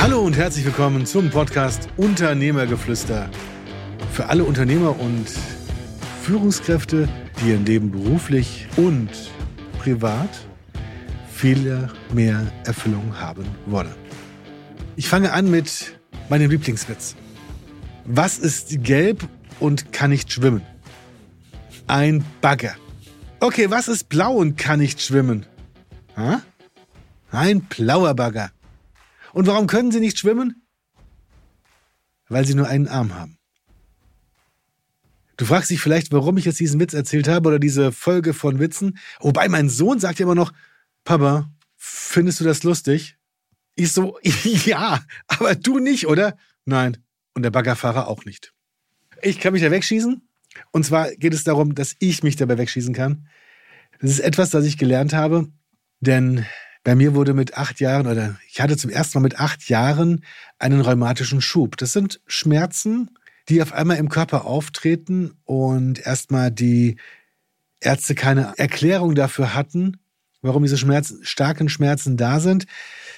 Hallo und herzlich willkommen zum Podcast Unternehmergeflüster. Für alle Unternehmer und Führungskräfte, die ihr Leben beruflich und privat viel mehr Erfüllung haben wollen. Ich fange an mit meinem Lieblingswitz. Was ist gelb und kann nicht schwimmen? Ein Bagger. Okay, was ist blau und kann nicht schwimmen? Ha? Ein blauer Bagger. Und warum können sie nicht schwimmen? Weil sie nur einen Arm haben. Du fragst dich vielleicht, warum ich jetzt diesen Witz erzählt habe oder diese Folge von Witzen. Wobei mein Sohn sagt ja immer noch, Papa, findest du das lustig? Ich so, ja, aber du nicht, oder? Nein. Und der Baggerfahrer auch nicht. Ich kann mich da wegschießen. Und zwar geht es darum, dass ich mich dabei wegschießen kann. Das ist etwas, das ich gelernt habe, denn bei mir wurde mit acht Jahren oder ich hatte zum ersten Mal mit acht Jahren einen rheumatischen Schub. Das sind Schmerzen, die auf einmal im Körper auftreten und erstmal die Ärzte keine Erklärung dafür hatten, warum diese Schmerzen, starken Schmerzen da sind.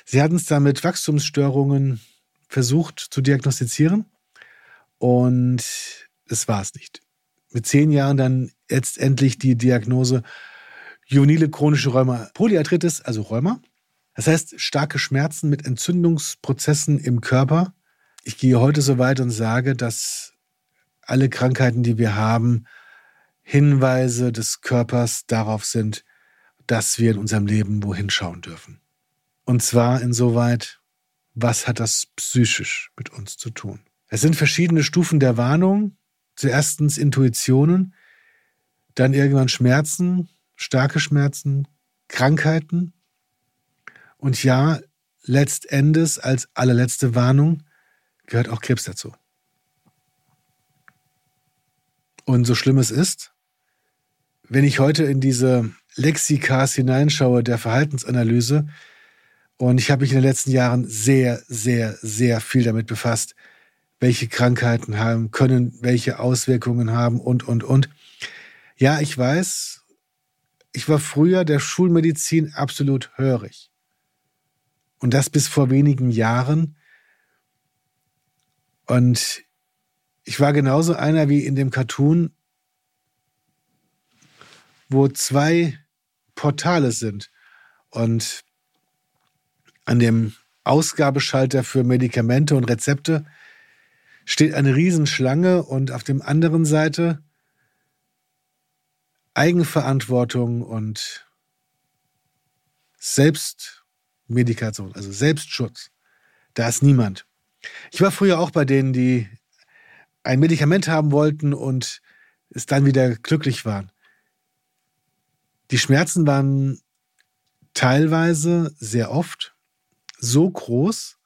Sie hatten es da mit Wachstumsstörungen versucht zu diagnostizieren und es war es nicht. Mit zehn Jahren dann letztendlich die Diagnose juvenile chronische Rheuma, Polyarthritis, also Rheuma. Das heißt, starke Schmerzen mit Entzündungsprozessen im Körper. Ich gehe heute so weit und sage, dass alle Krankheiten, die wir haben, Hinweise des Körpers darauf sind, dass wir in unserem Leben wohin schauen dürfen. Und zwar insoweit, was hat das psychisch mit uns zu tun? Es sind verschiedene Stufen der Warnung. Zuerstens Intuitionen, dann irgendwann Schmerzen, starke Schmerzen, Krankheiten. Und ja, letztendes als allerletzte Warnung gehört auch Krebs dazu. Und so schlimm es ist, wenn ich heute in diese Lexikas hineinschaue der Verhaltensanalyse, und ich habe mich in den letzten Jahren sehr, sehr, sehr viel damit befasst, welche Krankheiten haben können, welche Auswirkungen haben und, und, und. Ja, ich weiß, ich war früher der Schulmedizin absolut hörig. Und das bis vor wenigen Jahren. Und ich war genauso einer wie in dem Cartoon, wo zwei Portale sind. Und an dem Ausgabeschalter für Medikamente und Rezepte steht eine Riesenschlange und auf dem anderen Seite Eigenverantwortung und Selbstmedikation, also Selbstschutz. Da ist niemand. Ich war früher auch bei denen, die ein Medikament haben wollten und es dann wieder glücklich waren. Die Schmerzen waren teilweise sehr oft so groß,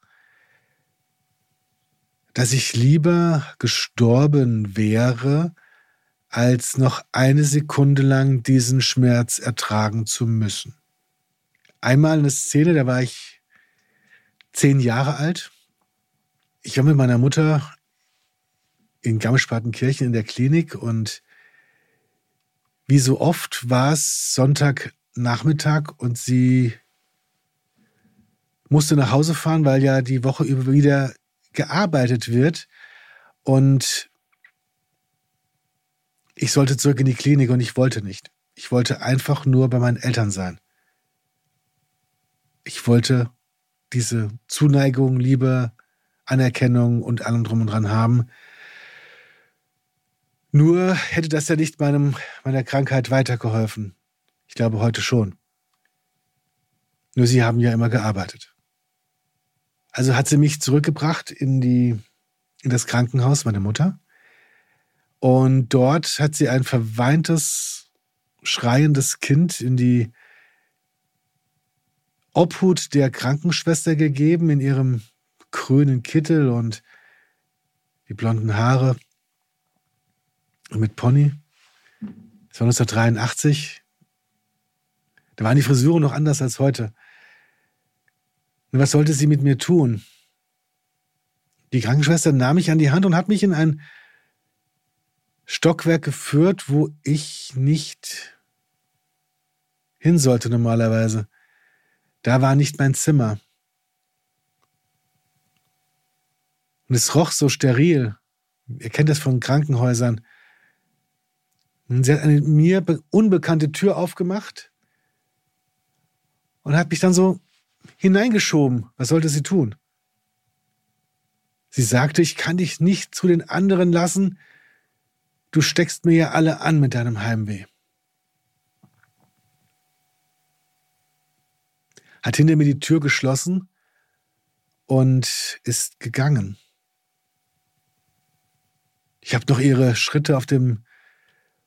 dass ich lieber gestorben wäre, als noch eine Sekunde lang diesen Schmerz ertragen zu müssen. Einmal eine Szene, da war ich zehn Jahre alt. Ich war mit meiner Mutter in Garmisch-Partenkirchen in der Klinik und wie so oft war es Sonntagnachmittag und sie musste nach Hause fahren, weil ja die Woche über wieder gearbeitet wird. Und ich sollte zurück in die Klinik und ich wollte nicht. Ich wollte einfach nur bei meinen Eltern sein. Ich wollte diese Zuneigung, Liebe, Anerkennung und allem drum und dran haben. Nur hätte das ja nicht meinem, meiner Krankheit weitergeholfen. Ich glaube heute schon. Nur sie haben ja immer gearbeitet. Also hat sie mich zurückgebracht in die, in das Krankenhaus, meine Mutter. Und dort hat sie ein verweintes, schreiendes Kind in die Obhut der Krankenschwester gegeben, in ihrem grünen Kittel und die blonden Haare mit Pony. Das war 1983. Da waren die Frisuren noch anders als heute. Und was sollte sie mit mir tun? Die Krankenschwester nahm mich an die Hand und hat mich in ein Stockwerk geführt, wo ich nicht hin sollte normalerweise. Da war nicht mein Zimmer. Und es roch so steril. Ihr kennt das von Krankenhäusern. Und sie hat eine mir unbekannte Tür aufgemacht und hat mich dann so hineingeschoben. Was sollte sie tun? Sie sagte, ich kann dich nicht zu den anderen lassen. Du steckst mir ja alle an mit deinem Heimweh. Hat hinter mir die Tür geschlossen und ist gegangen. Ich habe noch ihre Schritte auf dem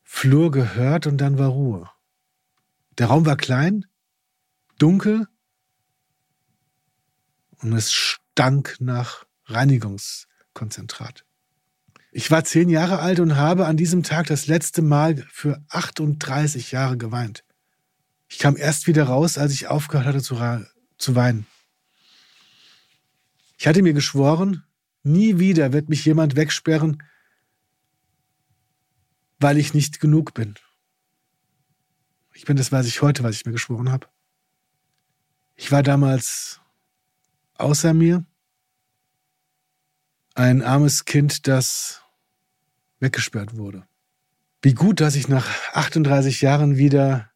Flur gehört und dann war Ruhe. Der Raum war klein, dunkel und es stank nach Reinigungskonzentrat. Ich war zehn Jahre alt und habe an diesem Tag das letzte Mal für 38 Jahre geweint. Ich kam erst wieder raus, als ich aufgehört hatte zu, zu weinen. Ich hatte mir geschworen, nie wieder wird mich jemand wegsperren, weil ich nicht genug bin. Ich bin das weiß ich heute, was ich mir geschworen habe. Ich war damals außer mir ein armes Kind, das weggesperrt wurde. Wie gut, dass ich nach 38 Jahren wieder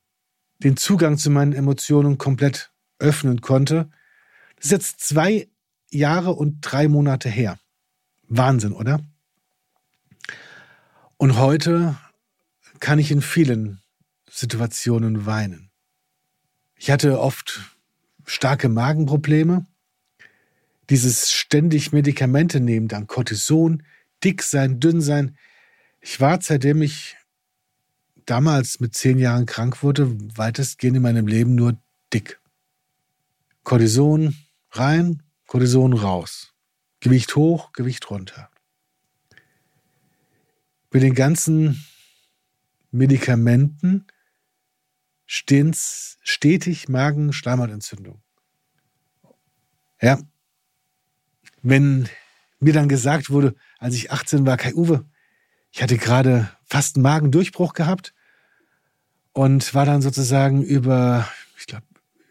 den Zugang zu meinen Emotionen komplett öffnen konnte. Das ist jetzt zwei Jahre und drei Monate her. Wahnsinn, oder? Und heute kann ich in vielen Situationen weinen. Ich hatte oft starke Magenprobleme. Dieses ständig Medikamente nehmen, dann Cortison, dick sein, dünn sein. Ich war, seitdem ich damals mit zehn Jahren krank wurde, weitestgehend in meinem Leben nur dick. Cortison rein, Cortison raus. Gewicht hoch, Gewicht runter. Mit den ganzen Medikamenten stehen stetig Magen-Schleimhautentzündung. Ja. Wenn mir dann gesagt wurde, als ich 18 war, Kai Uwe, ich hatte gerade fast einen Magendurchbruch gehabt und war dann sozusagen über, ich glaube,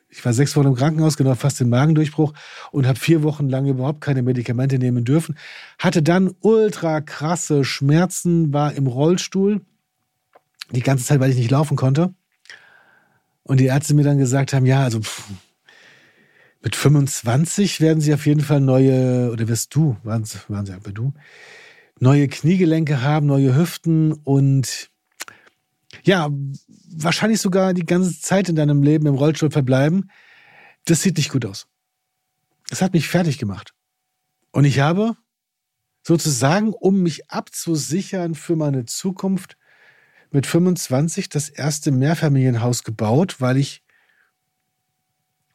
ich war sechs Wochen im Krankenhaus, genau fast den Magendurchbruch und habe vier Wochen lang überhaupt keine Medikamente nehmen dürfen. Hatte dann ultra krasse Schmerzen, war im Rollstuhl die ganze Zeit, weil ich nicht laufen konnte. Und die Ärzte mir dann gesagt haben, ja, also pff, mit 25 werden sie auf jeden Fall neue, oder wirst du, waren, waren sie aber du, neue Kniegelenke haben, neue Hüften und ja, wahrscheinlich sogar die ganze Zeit in deinem Leben im Rollstuhl verbleiben. Das sieht nicht gut aus. Das hat mich fertig gemacht. Und ich habe sozusagen, um mich abzusichern für meine Zukunft, mit 25 das erste Mehrfamilienhaus gebaut, weil ich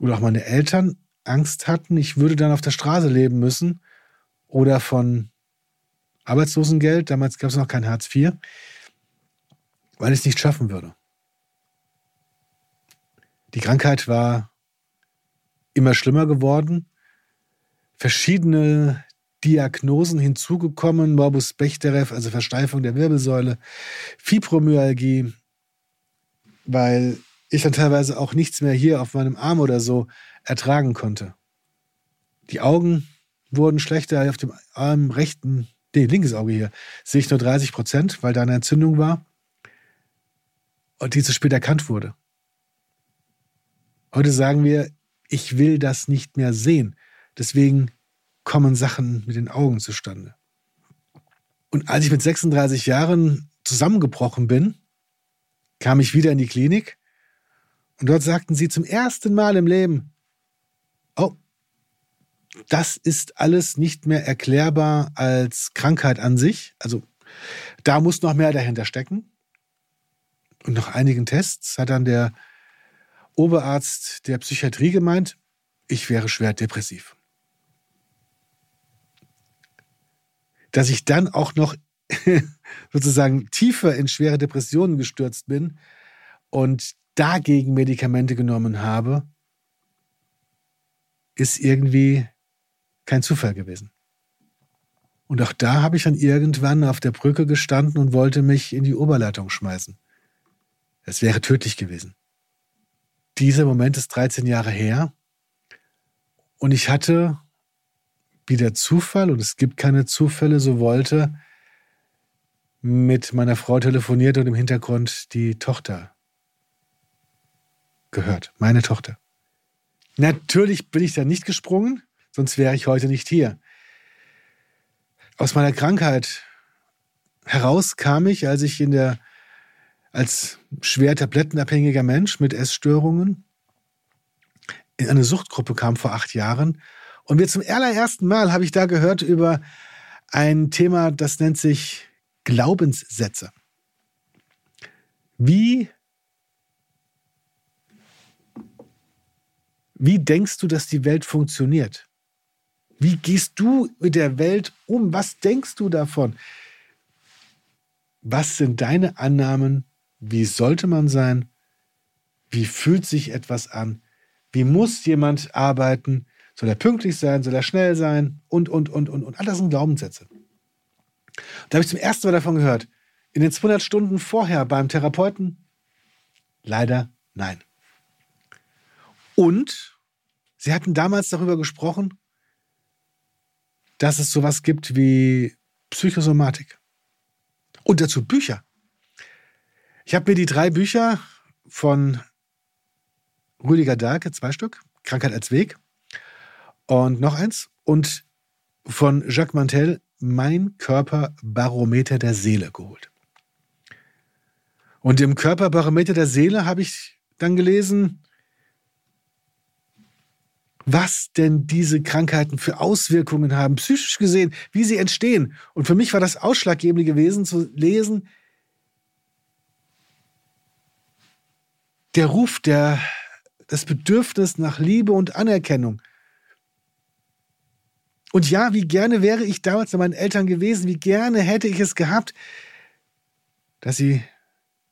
oder auch meine Eltern Angst hatten, ich würde dann auf der Straße leben müssen oder von Arbeitslosengeld, damals gab es noch kein Hartz IV, weil ich es nicht schaffen würde. Die Krankheit war immer schlimmer geworden. Verschiedene Diagnosen hinzugekommen, Morbus Bechterew, also Versteifung der Wirbelsäule, Fibromyalgie, weil ich dann teilweise auch nichts mehr hier auf meinem Arm oder so ertragen konnte. Die Augen wurden schlechter auf dem Arm rechten, nee, linkes Auge hier, sehe ich nur 30 Prozent, weil da eine Entzündung war und die zu spät erkannt wurde. Heute sagen wir, ich will das nicht mehr sehen. Deswegen kommen Sachen mit den Augen zustande. Und als ich mit 36 Jahren zusammengebrochen bin, kam ich wieder in die Klinik und dort sagten sie zum ersten Mal im Leben, das ist alles nicht mehr erklärbar als Krankheit an sich. Also da muss noch mehr dahinter stecken. Und nach einigen Tests hat dann der Oberarzt der Psychiatrie gemeint, ich wäre schwer depressiv. dass ich dann auch noch sozusagen tiefer in schwere Depressionen gestürzt bin und dagegen Medikamente genommen habe, ist irgendwie kein Zufall gewesen. Und auch da habe ich dann irgendwann auf der Brücke gestanden und wollte mich in die Oberleitung schmeißen. Es wäre tödlich gewesen. Dieser Moment ist 13 Jahre her und ich hatte wie der Zufall, und es gibt keine Zufälle, so wollte, mit meiner Frau telefoniert und im Hintergrund die Tochter gehört, meine Tochter. Natürlich bin ich da nicht gesprungen, sonst wäre ich heute nicht hier. Aus meiner Krankheit heraus kam ich, als ich in der als schwer tablettenabhängiger Mensch mit Essstörungen in eine Suchtgruppe kam vor acht Jahren. Und wir zum allerersten Mal habe ich da gehört über ein Thema, das nennt sich Glaubenssätze. Wie, wie denkst du, dass die Welt funktioniert? Wie gehst du mit der Welt um? Was denkst du davon? Was sind deine Annahmen? Wie sollte man sein? Wie fühlt sich etwas an? Wie muss jemand arbeiten? Soll er pünktlich sein? Soll er schnell sein? Und, und, und, und, und. All das sind Glaubenssätze. Da habe ich zum ersten Mal davon gehört. In den 200 Stunden vorher beim Therapeuten? Leider nein. Und sie hatten damals darüber gesprochen, dass es sowas gibt wie Psychosomatik. Und dazu Bücher. Ich habe mir die drei Bücher von Rüdiger Dahlke, zwei Stück, Krankheit als Weg, und noch eins, und von Jacques Mantel, Mein Körperbarometer der Seele geholt. Und im Körperbarometer der Seele habe ich dann gelesen, was denn diese Krankheiten für Auswirkungen haben, psychisch gesehen, wie sie entstehen. Und für mich war das Ausschlaggebende gewesen zu lesen, der Ruf, der, das Bedürfnis nach Liebe und Anerkennung. Und ja, wie gerne wäre ich damals bei meinen Eltern gewesen, wie gerne hätte ich es gehabt, dass sie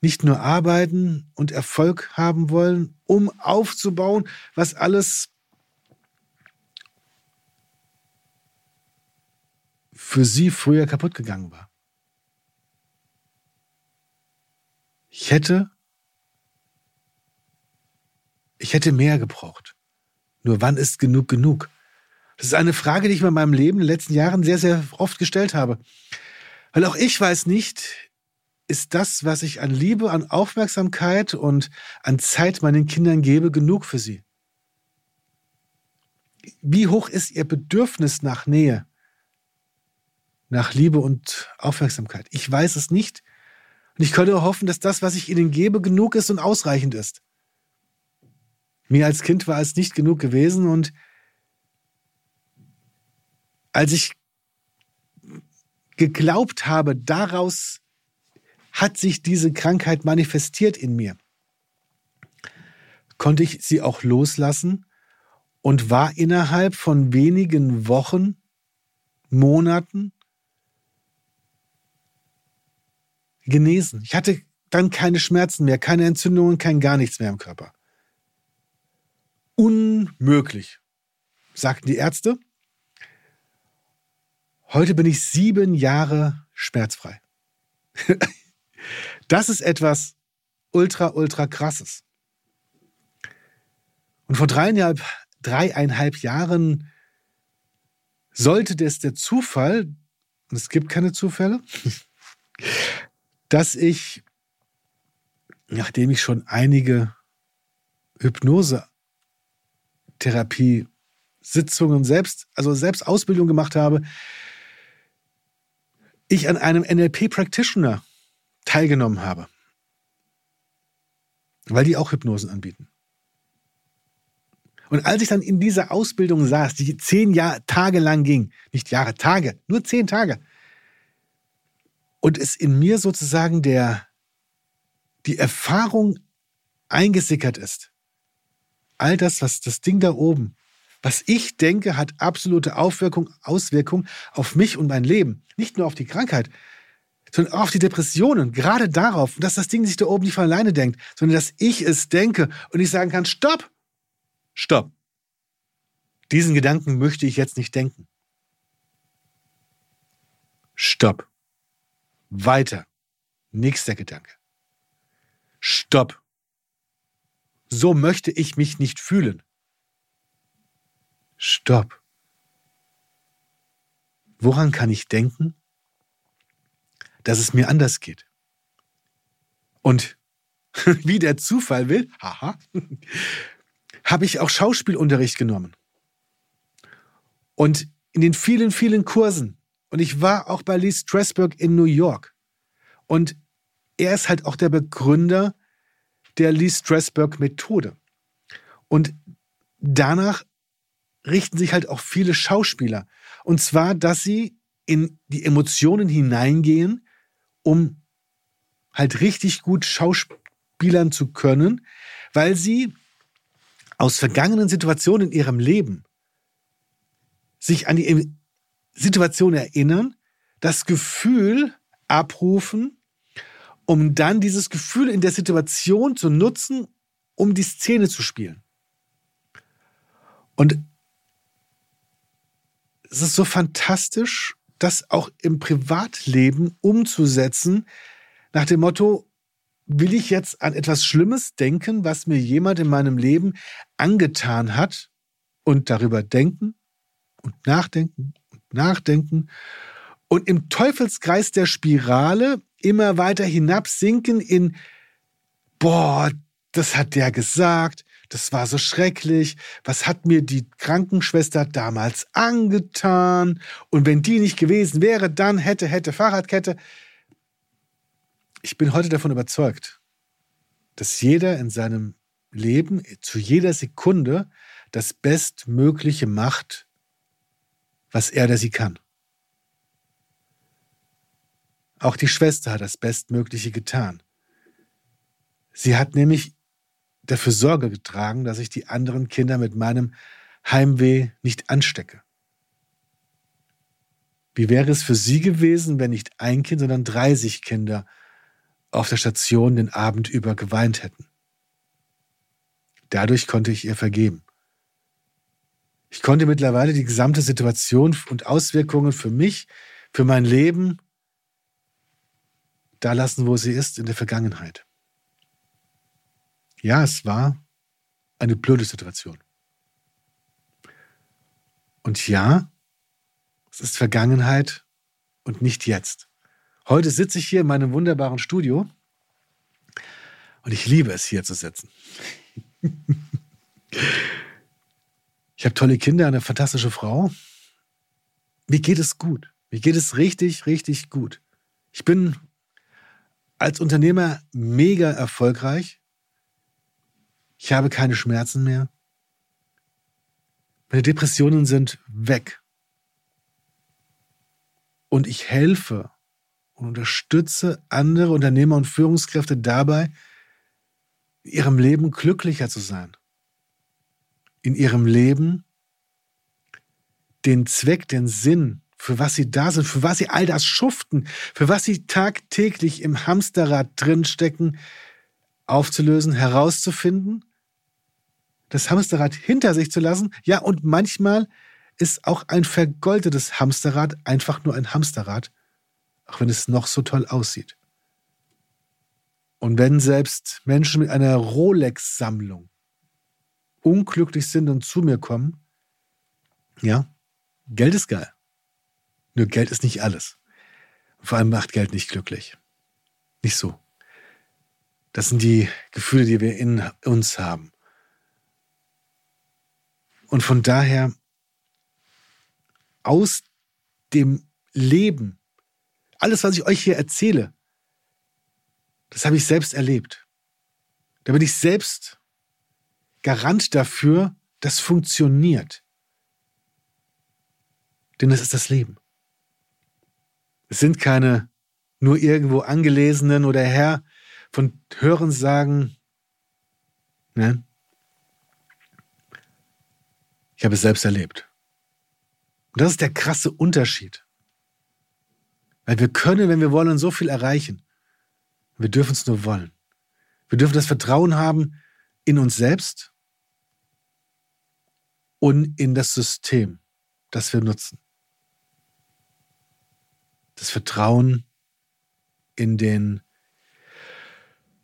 nicht nur arbeiten und Erfolg haben wollen, um aufzubauen, was alles für sie früher kaputt gegangen war. Ich hätte, ich hätte mehr gebraucht. Nur wann ist genug genug? Das ist eine Frage, die ich mir in meinem Leben in den letzten Jahren sehr, sehr oft gestellt habe. Weil auch ich weiß nicht, ist das, was ich an Liebe, an Aufmerksamkeit und an Zeit meinen Kindern gebe, genug für sie? Wie hoch ist ihr Bedürfnis nach Nähe? Nach Liebe und Aufmerksamkeit. Ich weiß es nicht. Und ich könnte hoffen, dass das, was ich ihnen gebe, genug ist und ausreichend ist. Mir als Kind war es nicht genug gewesen und als ich geglaubt habe, daraus hat sich diese Krankheit manifestiert in mir, konnte ich sie auch loslassen und war innerhalb von wenigen Wochen, Monaten genesen. Ich hatte dann keine Schmerzen mehr, keine Entzündungen, kein gar nichts mehr im Körper. Unmöglich, sagten die Ärzte. Heute bin ich sieben Jahre schmerzfrei. das ist etwas ultra, ultra krasses. Und vor dreieinhalb, dreieinhalb Jahren sollte das der Zufall, und es gibt keine Zufälle, dass ich, nachdem ich schon einige Hypnose-Therapie Sitzungen selbst, also selbst Ausbildung gemacht habe, ich an einem NLP Practitioner teilgenommen habe. Weil die auch Hypnosen anbieten. Und als ich dann in dieser Ausbildung saß, die zehn Jahr, Tage lang ging, nicht Jahre, Tage, nur zehn Tage, und es in mir sozusagen der, die Erfahrung eingesickert ist. All das, was das Ding da oben, was ich denke, hat absolute Aufwirkung, Auswirkung auf mich und mein Leben. Nicht nur auf die Krankheit, sondern auch auf die Depressionen. Gerade darauf, dass das Ding sich da oben nicht von alleine denkt, sondern dass ich es denke und ich sagen kann, stopp, stopp. Diesen Gedanken möchte ich jetzt nicht denken. Stopp. Weiter. Nächster Gedanke. Stopp. So möchte ich mich nicht fühlen. Stopp. woran kann ich denken, dass es mir anders geht? Und wie der Zufall will, haha, habe ich auch Schauspielunterricht genommen. Und in den vielen, vielen Kursen. Und ich war auch bei Lee Strasberg in New York. Und er ist halt auch der Begründer der Lee Strasberg Methode. Und danach richten sich halt auch viele Schauspieler. Und zwar, dass sie in die Emotionen hineingehen, um halt richtig gut Schauspielern zu können, weil sie aus vergangenen Situationen in ihrem Leben sich an die Situation erinnern, das Gefühl abrufen, um dann dieses Gefühl in der Situation zu nutzen, um die Szene zu spielen. Und es ist so fantastisch, das auch im Privatleben umzusetzen, nach dem Motto, will ich jetzt an etwas Schlimmes denken, was mir jemand in meinem Leben angetan hat und darüber denken und nachdenken nachdenken und im Teufelskreis der Spirale immer weiter hinabsinken in, boah, das hat der gesagt, das war so schrecklich, was hat mir die Krankenschwester damals angetan und wenn die nicht gewesen wäre, dann hätte, hätte Fahrradkette. Ich bin heute davon überzeugt, dass jeder in seinem Leben zu jeder Sekunde das Bestmögliche macht, was er oder sie kann. Auch die Schwester hat das Bestmögliche getan. Sie hat nämlich dafür Sorge getragen, dass ich die anderen Kinder mit meinem Heimweh nicht anstecke. Wie wäre es für sie gewesen, wenn nicht ein Kind, sondern 30 Kinder auf der Station den Abend über geweint hätten? Dadurch konnte ich ihr vergeben. Ich konnte mittlerweile die gesamte Situation und Auswirkungen für mich, für mein Leben da lassen, wo sie ist, in der Vergangenheit. Ja, es war eine blöde Situation. Und ja, es ist Vergangenheit und nicht jetzt. Heute sitze ich hier in meinem wunderbaren Studio und ich liebe es, hier zu sitzen. ich habe tolle Kinder, eine fantastische Frau. Mir geht es gut. Mir geht es richtig, richtig gut. Ich bin als Unternehmer mega erfolgreich. Ich habe keine Schmerzen mehr. Meine Depressionen sind weg. Und ich helfe und unterstütze andere Unternehmer und Führungskräfte dabei, in ihrem Leben glücklicher zu sein. In ihrem Leben den Zweck, den Sinn für was sie da sind, für was sie all das schuften, für was sie tagtäglich im Hamsterrad drinstecken, aufzulösen, herauszufinden, das Hamsterrad hinter sich zu lassen. Ja, und manchmal ist auch ein vergoldetes Hamsterrad einfach nur ein Hamsterrad, auch wenn es noch so toll aussieht. Und wenn selbst Menschen mit einer Rolex-Sammlung unglücklich sind und zu mir kommen, ja, Geld ist geil. Nur Geld ist nicht alles. Vor allem macht Geld nicht glücklich. Nicht so. Das sind die Gefühle, die wir in uns haben. Und von daher aus dem Leben, alles, was ich euch hier erzähle, das habe ich selbst erlebt. Da bin ich selbst Garant dafür, das funktioniert. Denn das ist das Leben. Es sind keine nur irgendwo angelesenen oder her von Hörensagen. Ne? Ich habe es selbst erlebt. Und das ist der krasse Unterschied. Weil wir können, wenn wir wollen, so viel erreichen. Wir dürfen es nur wollen. Wir dürfen das Vertrauen haben in uns selbst und in das System, das wir nutzen das Vertrauen in den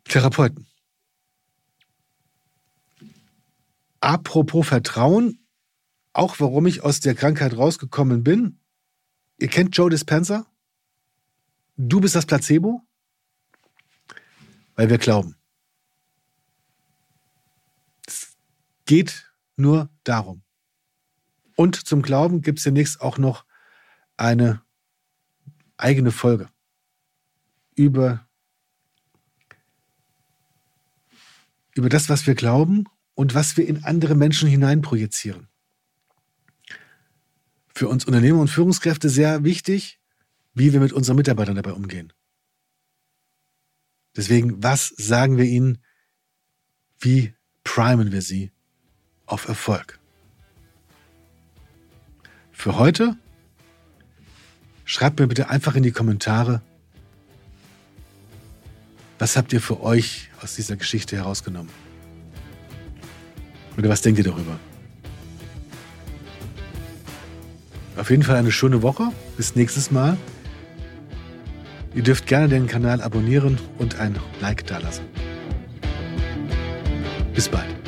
Therapeuten. Apropos Vertrauen, auch warum ich aus der Krankheit rausgekommen bin, Ihr kennt Joe Dispenza? Du bist das Placebo? Weil wir glauben. Es geht nur darum. Und zum Glauben gibt es demnächst auch noch eine eigene Folge über, über das, was wir glauben und was wir in andere Menschen hineinprojizieren. Für uns Unternehmer und Führungskräfte sehr wichtig, wie wir mit unseren Mitarbeitern dabei umgehen. Deswegen, was sagen wir ihnen? Wie primen wir sie auf Erfolg? Für heute schreibt mir bitte einfach in die Kommentare, was habt ihr für euch aus dieser Geschichte herausgenommen? Oder was denkt ihr darüber? Auf jeden Fall eine schöne Woche. Bis nächstes Mal. Ihr dürft gerne den Kanal abonnieren und ein Like dalassen. Bis bald.